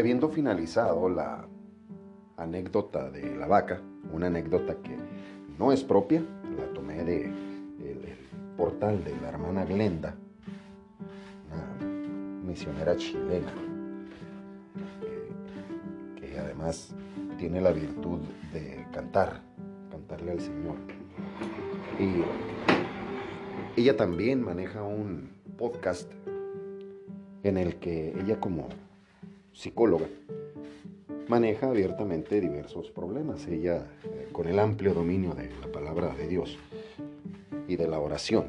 habiendo finalizado la anécdota de la vaca, una anécdota que no es propia, la tomé de el, portal de la hermana Glenda, una misionera chilena, que además tiene la virtud de cantar, cantarle al Señor. Y ella también maneja un podcast en el que ella como psicóloga maneja abiertamente diversos problemas. Ella, eh, con el amplio dominio de la palabra de Dios y de la oración,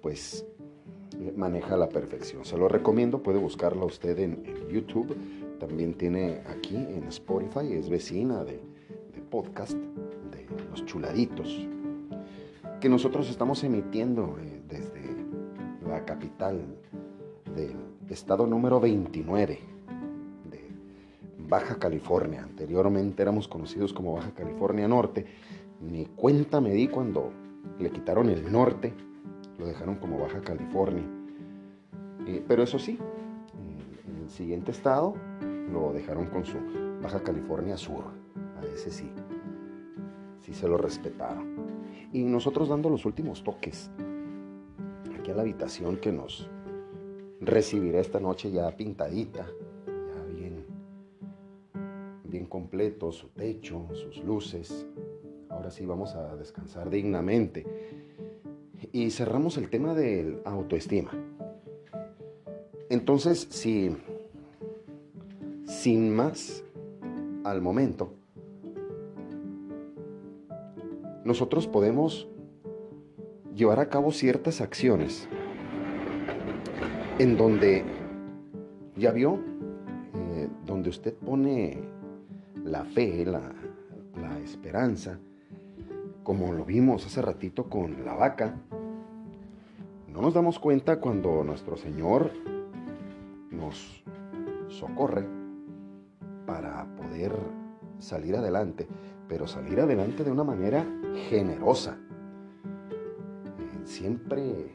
pues eh, maneja la perfección. Se lo recomiendo, puede buscarla usted en, YouTube. También tiene aquí en Spotify, es vecina de, de podcast de Los Chuladitos, que nosotros estamos emitiendo eh, desde la capital del estado número 29 de Baja California. Anteriormente éramos conocidos como Baja California Norte. Ni cuenta me di cuando le quitaron el norte, lo dejaron como Baja California. Eh, pero eso sí, en el siguiente estado lo dejaron con su Baja California Sur. A ese sí, sí se lo respetaron. Y nosotros dando los últimos toques aquí a la habitación que nos recibirá esta noche ya pintadita, ya bien, bien completo, su techo, sus luces. Ahora sí vamos a descansar dignamente. Y cerramos el tema de autoestima. Entonces, si sin más al momento, nosotros podemos llevar a cabo ciertas acciones en donde, ya vio, eh, donde usted pone la fe, la, la esperanza, como lo vimos hace ratito con la vaca, no nos damos cuenta cuando nuestro Señor nos socorre para poder salir adelante pero salir adelante de una manera generosa. Eh, siempre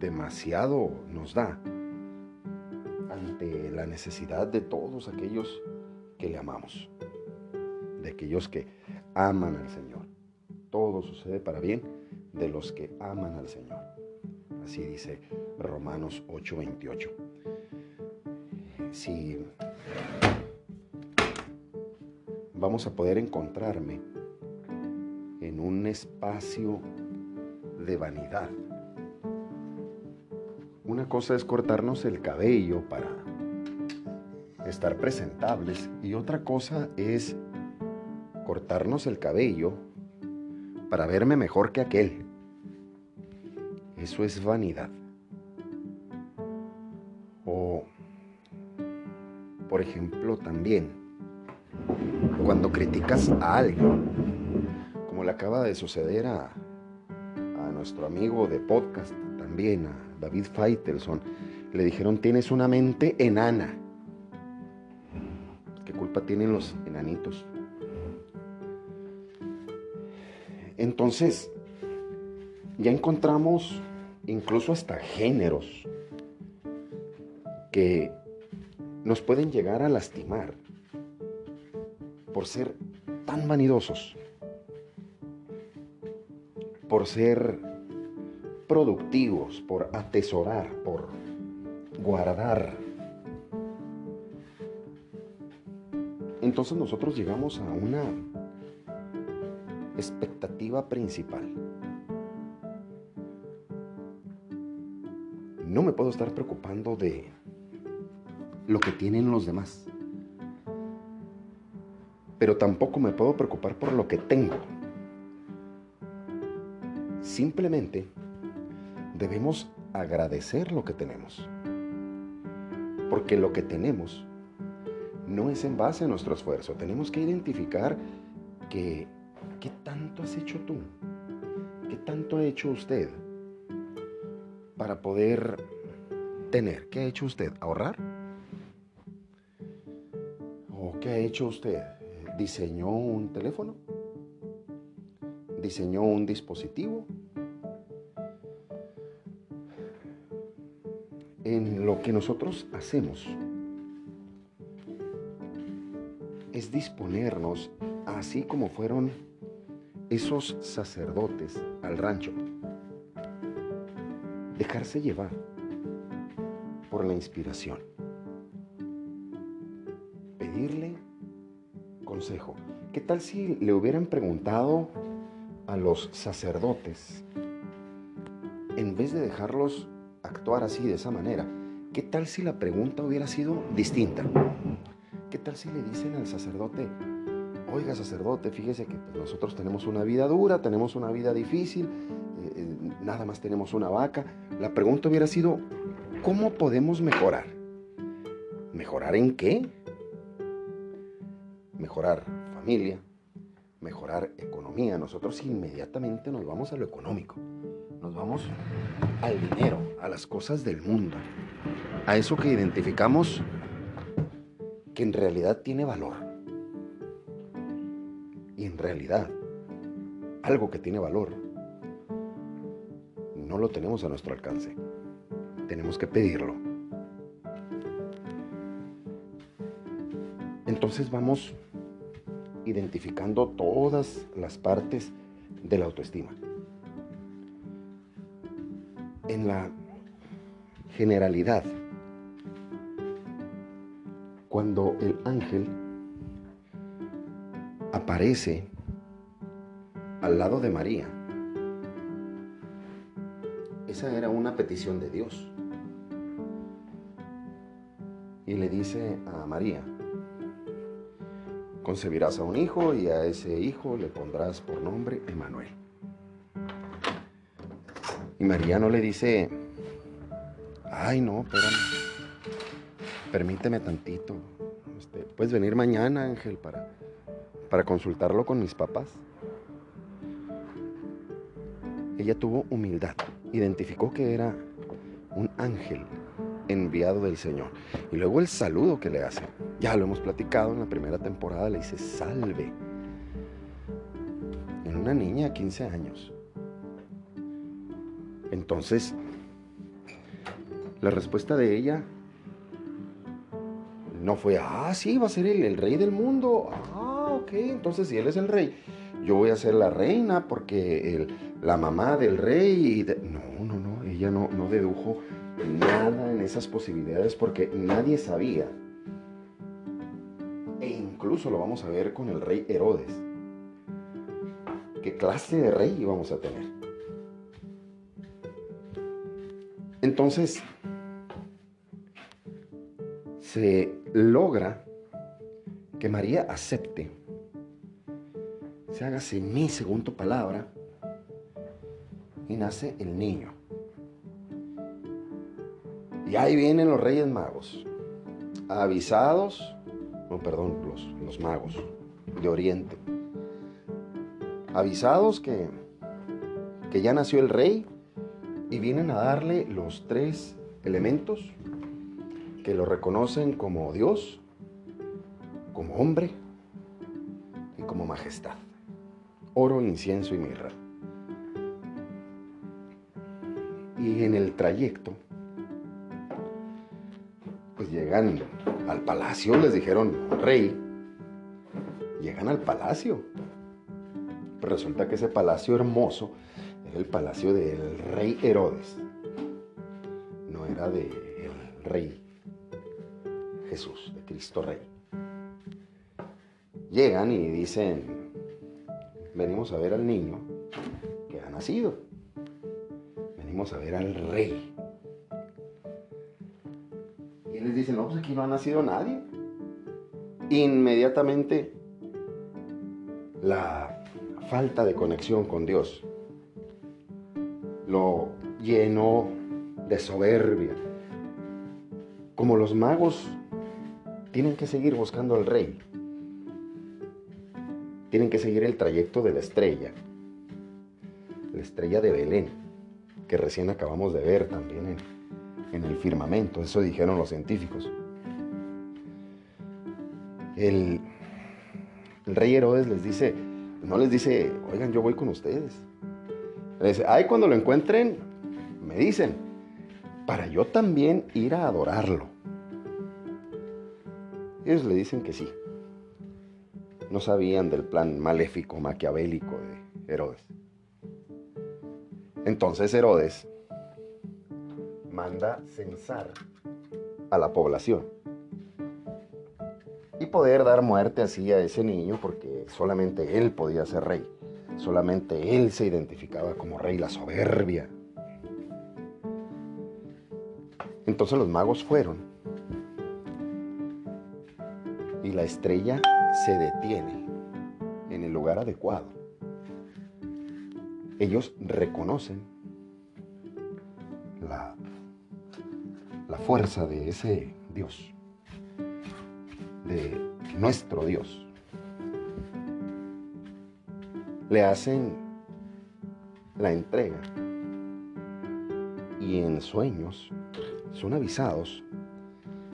demasiado nos da ante la necesidad de todos aquellos que le amamos, de aquellos que aman al Señor. Todo sucede para bien de los que aman al Señor. Así dice Romanos 8:28. Si vamos a poder encontrarme en un espacio de vanidad. Una cosa es cortarnos el cabello para estar presentables y otra cosa es cortarnos el cabello para verme mejor que aquel. Eso es vanidad. O, por ejemplo, también, cuando criticas a alguien, como le acaba de suceder a, nuestro amigo de podcast también, a David Feitelson, le dijeron tienes una mente enana. ¿Qué culpa tienen los enanitos? Entonces, ya encontramos incluso hasta géneros que nos pueden llegar a lastimar por ser tan vanidosos, por ser productivos, por atesorar, por guardar. Entonces nosotros llegamos a una expectativa principal. No me puedo estar preocupando de lo que tienen los demás pero tampoco me puedo preocupar por lo que tengo. Simplemente debemos agradecer lo que tenemos. Porque lo que tenemos no es en base a nuestro esfuerzo. Tenemos que identificar que qué tanto has hecho tú, qué tanto ha hecho usted para poder tener. ¿Qué ha hecho usted? ¿Ahorrar? ¿O qué ha hecho usted? diseñó un teléfono, diseñó un dispositivo, en lo que nosotros hacemos es disponernos así como fueron esos sacerdotes al rancho. Dejarse llevar por la inspiración. Pedirle consejo. ¿Qué tal si le hubieran preguntado a los sacerdotes, en vez de dejarlos actuar así, de esa manera, qué tal si la pregunta hubiera sido distinta? ¿Qué tal si le dicen al sacerdote, oiga sacerdote, fíjese que pues, nosotros tenemos una vida dura, tenemos una vida difícil, eh, eh, nada más tenemos una vaca? La pregunta hubiera sido, ¿cómo podemos mejorar? ¿Mejorar en qué? Mejorar familia, mejorar economía. Nosotros inmediatamente nos vamos a lo económico, nos vamos al dinero, a las cosas del mundo, a eso que identificamos que en realidad tiene valor. Y en realidad, algo que tiene valor, no lo tenemos a nuestro alcance. Tenemos que pedirlo. Entonces vamos identificando todas las partes de la autoestima. En la generalidad, cuando el ángel aparece al lado de María, esa era una petición de Dios. Y le dice a María, concebirás a un hijo y a ese hijo le pondrás por nombre Emanuel. Y María no le dice, ay no, espérame, permíteme tantito, este, puedes venir mañana Ángel para, para consultarlo con mis papás. Ella tuvo humildad, identificó que era un ángel enviado del Señor. Y luego el saludo que le hace. Ya lo hemos platicado en la primera temporada, le dice salve. En una niña de 15 años. Entonces, la respuesta de ella no fue, ah, sí, va a ser el, rey del mundo. Ah, ok, entonces si él es el rey, yo voy a ser la reina porque la mamá del rey... No, no, no, ella no, no dedujo nada en esas posibilidades porque nadie sabía. E incluso lo vamos a ver con el rey Herodes. ¿Qué clase de rey íbamos a tener? Entonces, se logra que María acepte, se haga mi según tu palabra, y nace el niño. Y ahí vienen los reyes magos, avisados, no, perdón, los, los magos de Oriente, avisados que, que ya nació el rey y vienen a darle los tres elementos que lo reconocen como Dios, como hombre y como majestad. Oro, incienso y mirra. Y en el trayecto llegan al palacio, les dijeron, rey, llegan al palacio. Resulta que ese palacio hermoso el palacio del rey Herodes, no era del rey Jesús, de Cristo Rey. Llegan y dicen, venimos a ver al niño que ha nacido, venimos a ver al rey les dicen, no, pues aquí no ha nacido nadie. Inmediatamente la falta de conexión con Dios lo llenó de soberbia. Como los magos tienen que seguir buscando al rey. Tienen que seguir el trayecto de la estrella. La estrella de Belén, que recién acabamos de ver también en, el firmamento, eso dijeron los científicos. El, rey Herodes les dice, no les dice, oigan, yo voy con ustedes. Les dice, ay, cuando lo encuentren, me dicen, para yo también ir a adorarlo. Ellos le dicen que sí. No sabían del plan maléfico, maquiavélico de Herodes. Entonces Herodes manda censar a la población y poder dar muerte así a ese niño porque solamente él podía ser rey, solamente él se identificaba como rey, la soberbia. Entonces los magos fueron y la estrella se detiene en el lugar adecuado. Ellos reconocen la, la fuerza de ese Dios de nuestro Dios. Le hacen la entrega y en sueños son avisados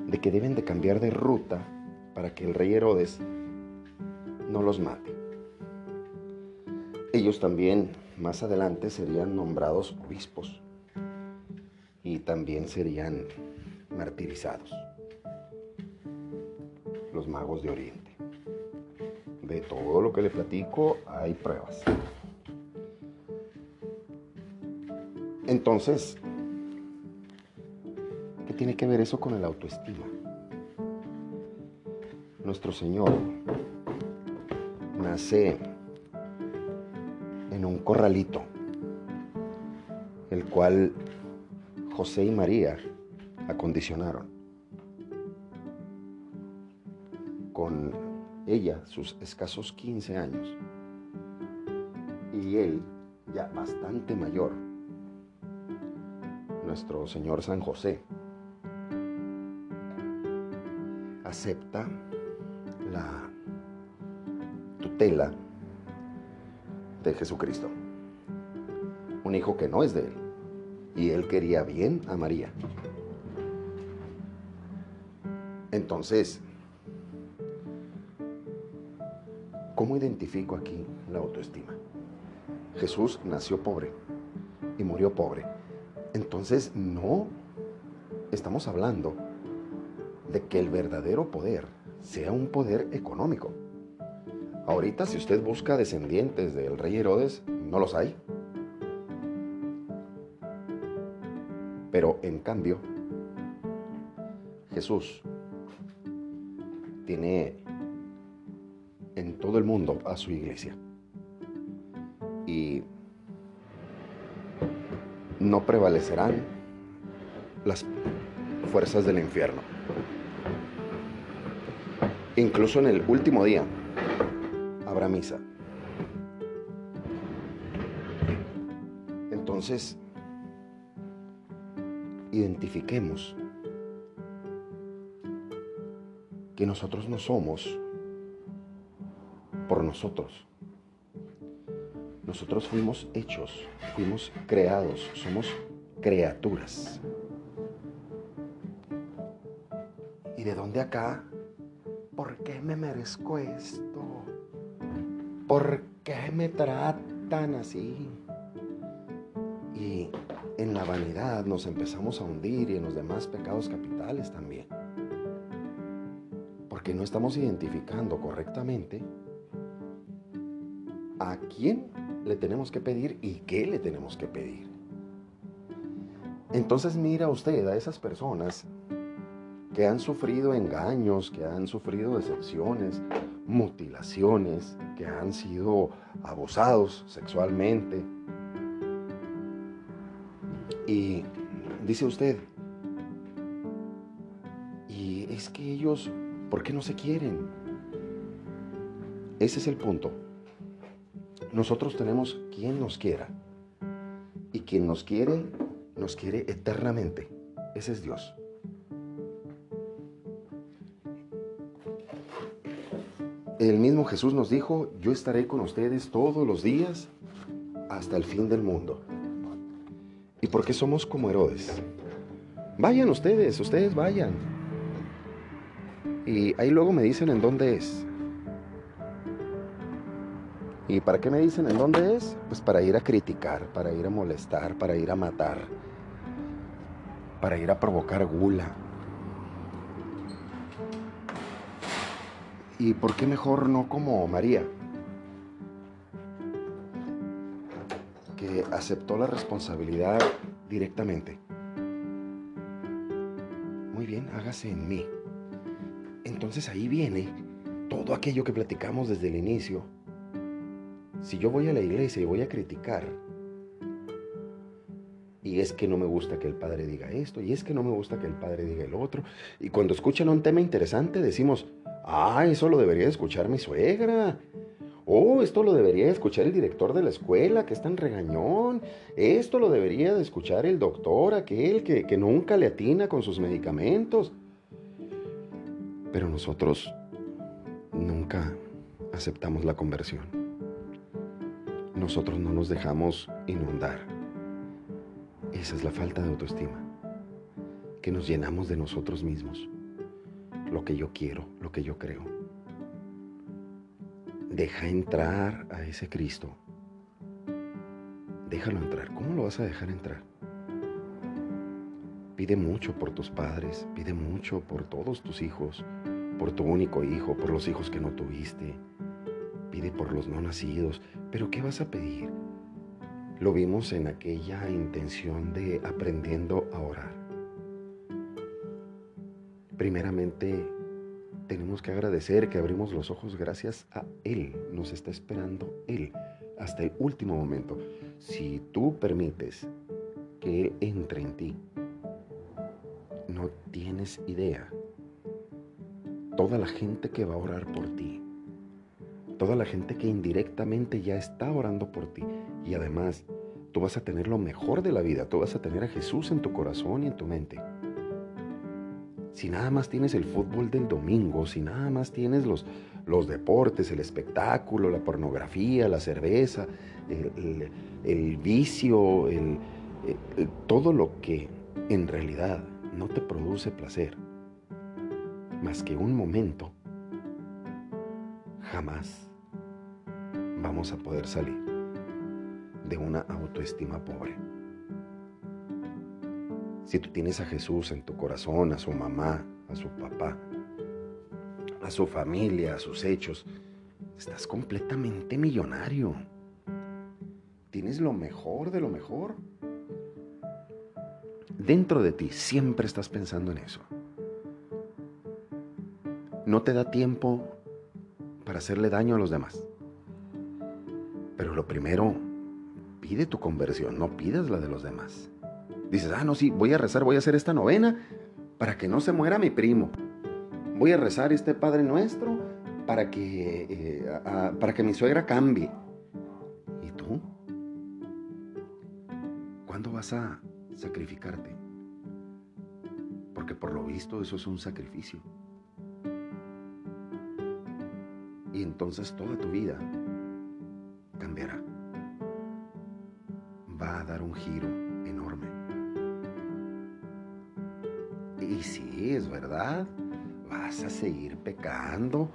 de que deben de cambiar de ruta para que el rey Herodes no los mate. Ellos también más adelante serían nombrados obispos y también serían martirizados los magos de Oriente. Todo lo que le platico hay pruebas. Entonces, ¿qué tiene que ver eso con el autoestima? Nuestro Señor nace en un corralito, el cual José y María acondicionaron. Ella sus escasos 15 años y él ya bastante mayor, nuestro Señor San José, acepta la tutela de Jesucristo, un hijo que no es de él, y él quería bien a María. Entonces, ¿Cómo identifico aquí la autoestima? Jesús nació pobre y murió pobre. Entonces no estamos hablando de que el verdadero poder sea un poder económico. Ahorita si usted busca descendientes del rey Herodes, no los hay. Pero en cambio, Jesús tiene en todo el mundo a su iglesia. Y no prevalecerán las fuerzas del infierno. Incluso en el último día habrá misa. Entonces, identifiquemos que nosotros no somos por nosotros. Nosotros fuimos hechos, fuimos creados, somos criaturas. ¿Y de dónde acá? ¿Por qué me merezco esto? ¿Por qué me tratan así? Y en la vanidad nos empezamos a hundir y en los demás pecados capitales también. Porque no estamos identificando correctamente a quién le tenemos que pedir y qué le tenemos que pedir. Entonces mira usted a esas personas que han sufrido engaños, que han sufrido decepciones, mutilaciones, que han sido abusados sexualmente. Y dice usted, y es que ellos, ¿por qué no se quieren? Ese es el punto. Nosotros tenemos quien nos quiera. Y quien nos quiere, nos quiere eternamente. Ese es Dios. El mismo Jesús nos dijo, yo estaré con ustedes todos los días hasta el fin del mundo. ¿Y por qué somos como Herodes? Vayan ustedes, ustedes vayan. Y ahí luego me dicen en dónde es. ¿Y para qué me dicen en dónde es? Pues para ir a criticar, para ir a molestar, para ir a matar. para ir a provocar gula. ¿Y por qué mejor no como María? Que aceptó la responsabilidad directamente. Muy bien, hágase en mí. Entonces ahí viene todo aquello que platicamos desde el inicio. Si yo voy a la iglesia y voy a criticar, y es que no me gusta que el padre diga esto, y es que no me gusta que el padre diga el otro, y cuando escuchan un tema interesante decimos, ah, eso lo debería escuchar mi suegra, Oh, esto lo debería escuchar el director de la escuela, que es tan regañón. Esto lo debería de escuchar el doctor, aquel que, que nunca le atina con sus medicamentos. Pero nosotros nunca aceptamos la conversión. Nosotros no nos dejamos inundar. Esa es la falta de autoestima. Que nos llenamos de nosotros mismos. Lo que yo quiero, lo que yo creo. Deja entrar a ese Cristo. Déjalo entrar. ¿Cómo lo vas a dejar entrar? Pide mucho por tus padres, pide mucho por todos tus hijos, por tu único hijo, por los hijos que no tuviste. Pide por los no nacidos. Pero ¿qué vas a pedir? Lo vimos en aquella intención de aprendiendo a orar. Primeramente, tenemos que agradecer que abrimos los ojos gracias a Él. Nos está esperando Él hasta el último momento. Si tú permites que Él entre en ti, no tienes idea. Toda la gente que va a orar por ti, toda la gente que indirectamente ya está orando por ti. Y además tú vas a tener lo mejor de la vida, tú vas a tener a Jesús en tu corazón y en tu mente. Si nada más tienes el fútbol del domingo, si nada más tienes los, los deportes, el espectáculo, la pornografía, la cerveza, el, vicio, todo lo que en realidad no te produce placer, más que un momento, jamás vamos a poder salir de una autoestima pobre. Si tú tienes a Jesús en tu corazón, a su mamá, a su papá, a su familia, a sus hechos, estás completamente millonario. Tienes lo mejor de lo mejor. Dentro de ti siempre estás pensando en eso. No te da tiempo hacerle daño a los demás. Pero lo primero, pide tu conversión, no pidas la de los demás. Dices, ah, no, sí, voy a rezar, voy a hacer esta novena para que no se muera mi primo. Voy a rezar este Padre Nuestro para que, eh, para que mi suegra cambie. ¿Y tú? ¿Cuándo vas a sacrificarte? Porque por lo visto eso es un sacrificio. Y entonces toda tu vida cambiará. Va a dar un giro Y sí, es verdad, vas a seguir pecando,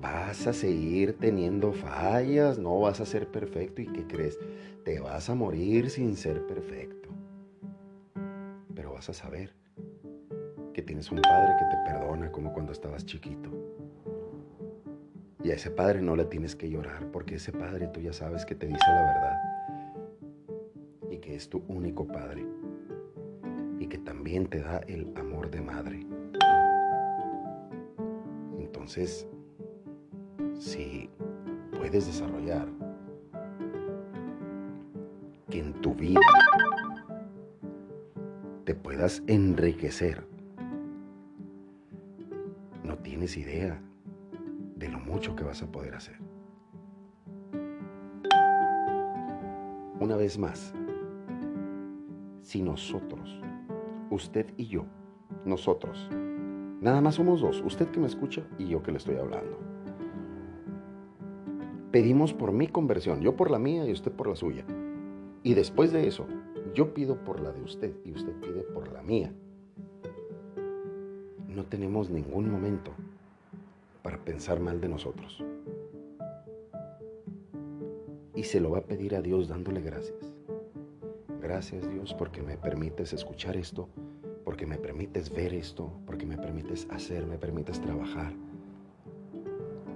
vas a seguir teniendo fallas, no vas a ser perfecto y ¿qué crees? Te vas a morir sin ser perfecto. Pero vas a saber que tienes un padre que te perdona como cuando estabas chiquito. Y a ese padre no le tienes que llorar porque ese padre tú ya sabes que te dice la verdad y que es tu único padre y que también te da el amor de madre. Entonces, si puedes desarrollar que en tu vida te puedas enriquecer, no tienes idea mucho que vas a poder hacer. Una vez más, si nosotros usted y yo, nosotros. Nada más somos dos, usted que me escucha y yo que le estoy hablando. Pedimos por mi conversión, yo por la mía y usted por la suya. Y después de eso, yo pido por la de usted y usted pide por la mía. No tenemos ningún momento para pensar mal de nosotros. Y se lo va a pedir a Dios dándole gracias. Gracias Dios porque me permites escuchar esto porque me permites ver esto, porque me permites hacer, me permites trabajar.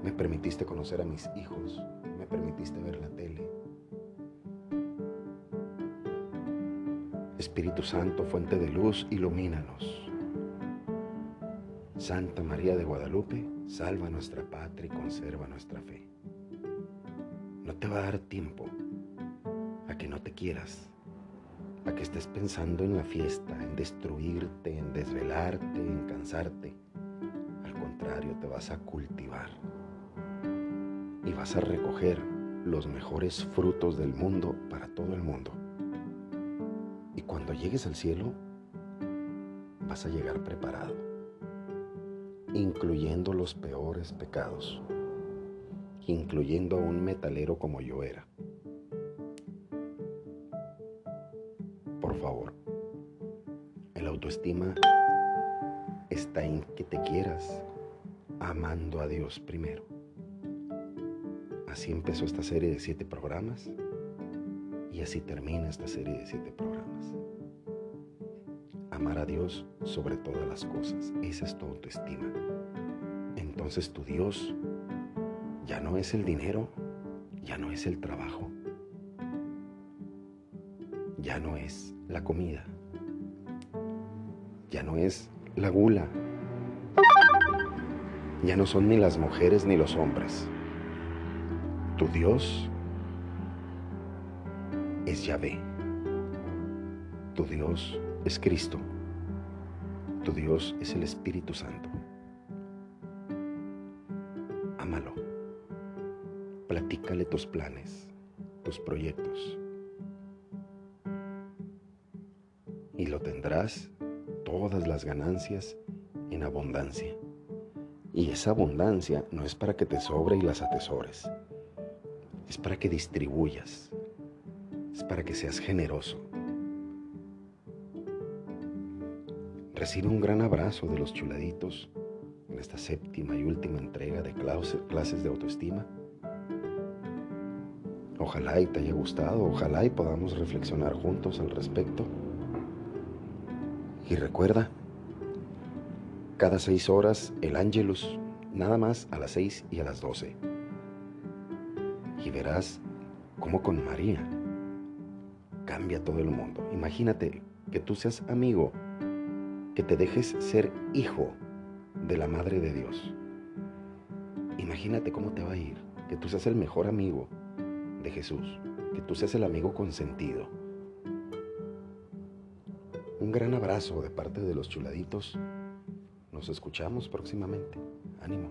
Me permitiste conocer a mis hijos, me permitiste ver la tele. Espíritu Santo, fuente de luz, ilumínanos. Santa María de Guadalupe, salva nuestra patria y conserva nuestra fe. No te va a dar tiempo a que no te quieras, a que estés pensando en la fiesta, en destruirte, en desvelarte, en cansarte. Al contrario, te vas a cultivar y vas a recoger los mejores frutos del mundo para todo el mundo. Y cuando llegues al cielo, vas a llegar preparado, incluyendo los peores pecados, incluyendo a un metalero como yo era. Por favor, el autoestima está en que te quieras amando a Dios primero. Así empezó esta serie de siete programas y así termina esta serie de siete programas. Amar a Dios sobre todas las cosas, esa es tu autoestima. Entonces tu Dios ya no es el dinero, ya no es el trabajo, ya no es la comida, ya no es la gula, ya no son ni las mujeres ni los hombres tu Dios es Yahvé. Tu Dios es Cristo. Tu Dios es el Espíritu Santo. Ámalo. Platícale tus planes, tus proyectos. Y lo tendrás todas las ganancias en abundancia. Y esa abundancia no es para que te sobre y las atesores es para que distribuyas, es para que seas generoso. Recibe un gran abrazo de los chuladitos en esta séptima y última entrega de clases de autoestima. Ojalá y te haya gustado, ojalá y podamos reflexionar juntos al respecto. Y recuerda, cada seis horas el ángelus, nada más a las seis y a las doce y verás cómo con María cambia todo el mundo. Imagínate que tú seas amigo, que te dejes ser hijo de la Madre de Dios. Imagínate cómo te va a ir, que tú seas el mejor amigo de Jesús, que tú seas el amigo consentido. Un gran abrazo de parte de los chuladitos. Nos escuchamos próximamente. Ánimo.